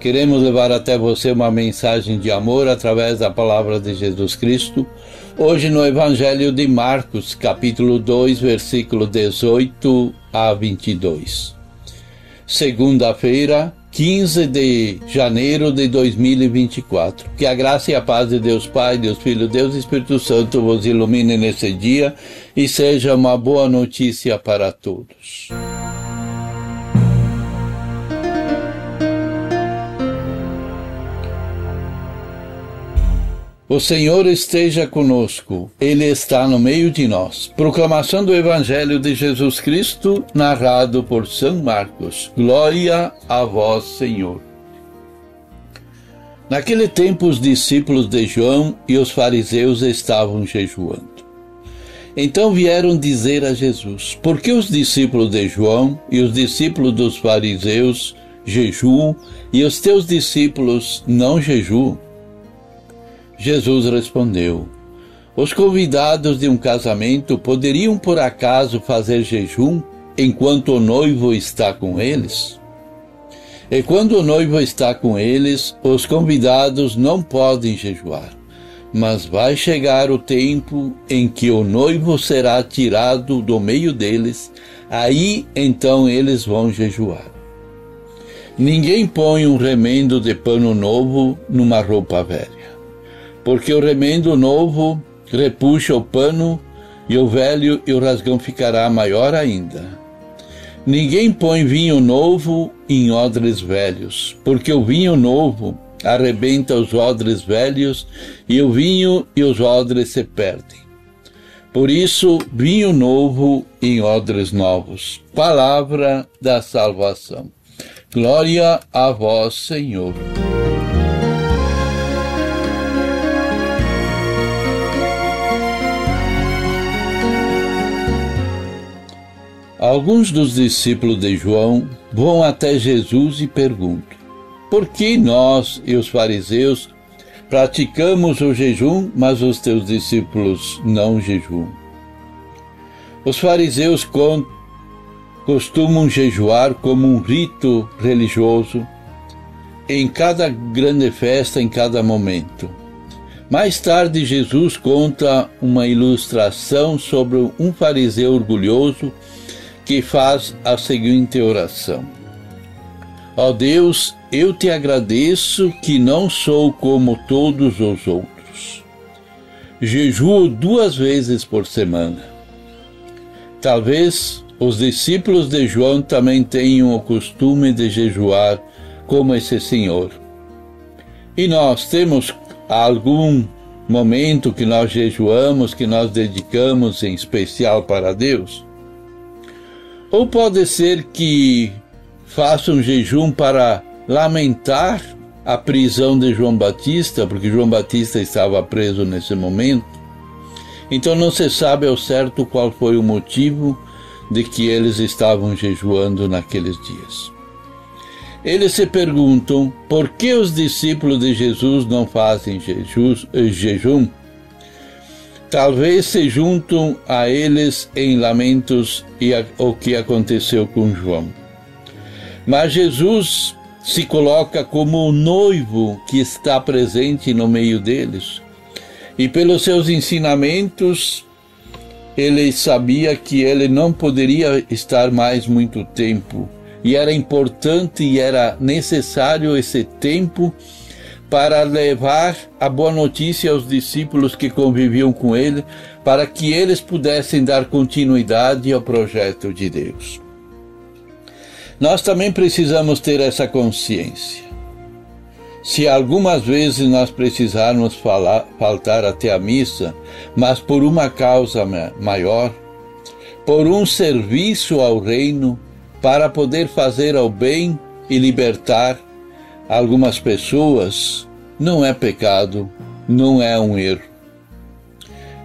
Queremos levar até você uma mensagem de amor através da palavra de Jesus Cristo, hoje no Evangelho de Marcos, capítulo 2, versículo 18 a 22. Segunda-feira, 15 de janeiro de 2024. Que a graça e a paz de Deus Pai, Deus Filho, Deus Espírito Santo vos ilumine nesse dia e seja uma boa notícia para todos. O Senhor esteja conosco, Ele está no meio de nós. Proclamação do Evangelho de Jesus Cristo, narrado por São Marcos. Glória a vós, Senhor. Naquele tempo, os discípulos de João e os fariseus estavam jejuando. Então vieram dizer a Jesus: Por que os discípulos de João e os discípulos dos fariseus jejuam e os teus discípulos não jejuam? Jesus respondeu: Os convidados de um casamento poderiam por acaso fazer jejum enquanto o noivo está com eles? E quando o noivo está com eles, os convidados não podem jejuar. Mas vai chegar o tempo em que o noivo será tirado do meio deles, aí então eles vão jejuar. Ninguém põe um remendo de pano novo numa roupa velha porque o remendo novo repuxa o pano e o velho e o rasgão ficará maior ainda. Ninguém põe vinho novo em odres velhos, porque o vinho novo arrebenta os odres velhos e o vinho e os odres se perdem. Por isso, vinho novo em odres novos. Palavra da salvação. Glória a vós, Senhor. Alguns dos discípulos de João vão até Jesus e perguntam: Por que nós e os fariseus praticamos o jejum, mas os teus discípulos não jejuam? Os fariseus costumam jejuar como um rito religioso em cada grande festa, em cada momento. Mais tarde, Jesus conta uma ilustração sobre um fariseu orgulhoso que faz a seguinte oração: Ó Deus, eu te agradeço que não sou como todos os outros. Jejuo duas vezes por semana. Talvez os discípulos de João também tenham o costume de jejuar como esse senhor. E nós temos algum momento que nós jejuamos, que nós dedicamos em especial para Deus? Ou pode ser que faça um jejum para lamentar a prisão de João Batista, porque João Batista estava preso nesse momento. Então não se sabe ao certo qual foi o motivo de que eles estavam jejuando naqueles dias. Eles se perguntam por que os discípulos de Jesus não fazem jejum talvez se juntam a eles em lamentos e a, o que aconteceu com João. Mas Jesus se coloca como o noivo que está presente no meio deles. E pelos seus ensinamentos, ele sabia que ele não poderia estar mais muito tempo. E era importante e era necessário esse tempo para levar a boa notícia aos discípulos que conviviam com ele, para que eles pudessem dar continuidade ao projeto de Deus. Nós também precisamos ter essa consciência. Se algumas vezes nós precisarmos falar, faltar até a missa, mas por uma causa maior, por um serviço ao reino, para poder fazer ao bem e libertar algumas pessoas, não é pecado, não é um erro.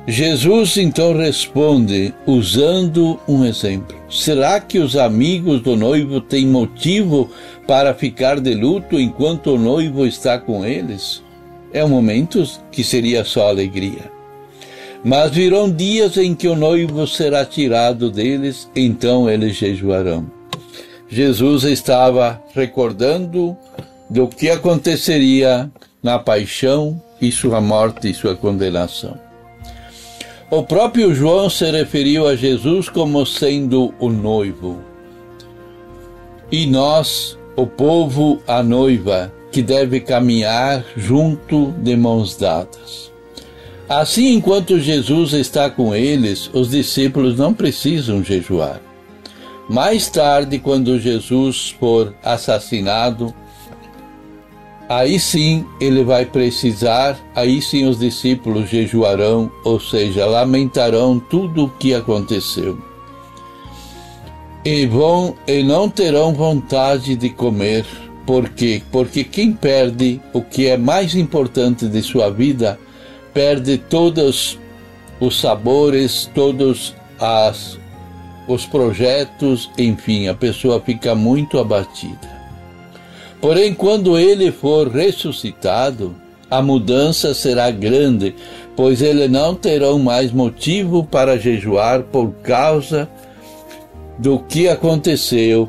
Jesus então responde usando um exemplo. Será que os amigos do noivo têm motivo para ficar de luto enquanto o noivo está com eles? É um momento que seria só alegria. Mas virão dias em que o noivo será tirado deles, então eles jejuarão. Jesus estava recordando do que aconteceria na paixão e sua morte e sua condenação. O próprio João se referiu a Jesus como sendo o noivo. E nós, o povo, a noiva, que deve caminhar junto de mãos dadas. Assim, enquanto Jesus está com eles, os discípulos não precisam jejuar. Mais tarde, quando Jesus for assassinado, aí sim ele vai precisar, aí sim os discípulos jejuarão, ou seja, lamentarão tudo o que aconteceu. E vão e não terão vontade de comer, por quê? Porque quem perde o que é mais importante de sua vida, perde todos os sabores, todos as, os projetos, enfim, a pessoa fica muito abatida. Porém, quando ele for ressuscitado, a mudança será grande, pois ele não terão mais motivo para jejuar por causa do que aconteceu.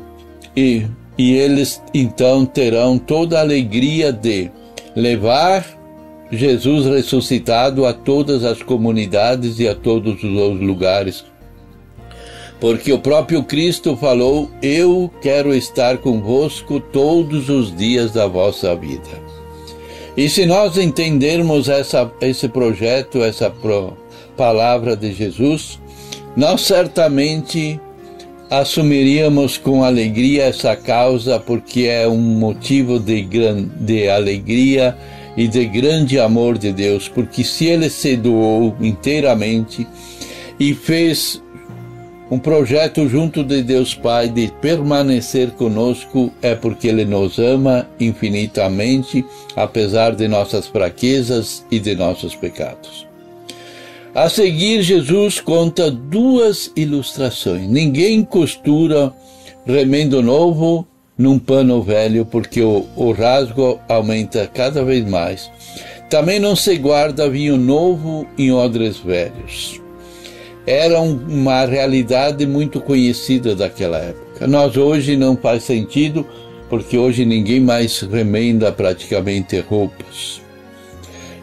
E, e eles então terão toda a alegria de levar Jesus ressuscitado a todas as comunidades e a todos os lugares porque o próprio Cristo falou: Eu quero estar convosco todos os dias da vossa vida. E se nós entendermos essa, esse projeto, essa pro, palavra de Jesus, nós certamente assumiríamos com alegria essa causa, porque é um motivo de, de alegria e de grande amor de Deus, porque se Ele se doou inteiramente e fez um projeto junto de Deus Pai de permanecer conosco é porque Ele nos ama infinitamente, apesar de nossas fraquezas e de nossos pecados. A seguir, Jesus conta duas ilustrações. Ninguém costura remendo novo num pano velho, porque o, o rasgo aumenta cada vez mais. Também não se guarda vinho novo em odres velhos era uma realidade muito conhecida daquela época. Nós hoje não faz sentido, porque hoje ninguém mais remenda praticamente roupas.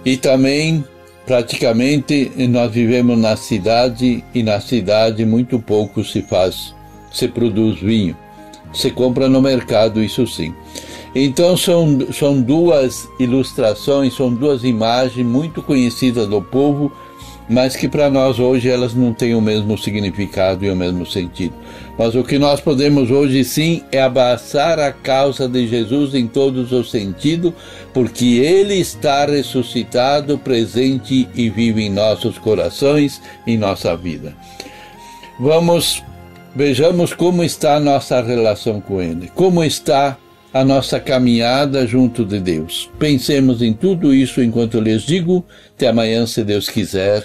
E também, praticamente, nós vivemos na cidade e na cidade muito pouco se faz, se produz vinho. Se compra no mercado, isso sim. Então são, são duas ilustrações, são duas imagens muito conhecidas do povo mas que para nós hoje elas não têm o mesmo significado e o mesmo sentido. Mas o que nós podemos hoje sim é abraçar a causa de Jesus em todos os sentidos, porque Ele está ressuscitado, presente e vive em nossos corações, em nossa vida. Vamos, vejamos como está a nossa relação com Ele, como está a nossa caminhada junto de Deus. Pensemos em tudo isso enquanto eu lhes digo. Até amanhã, se Deus quiser.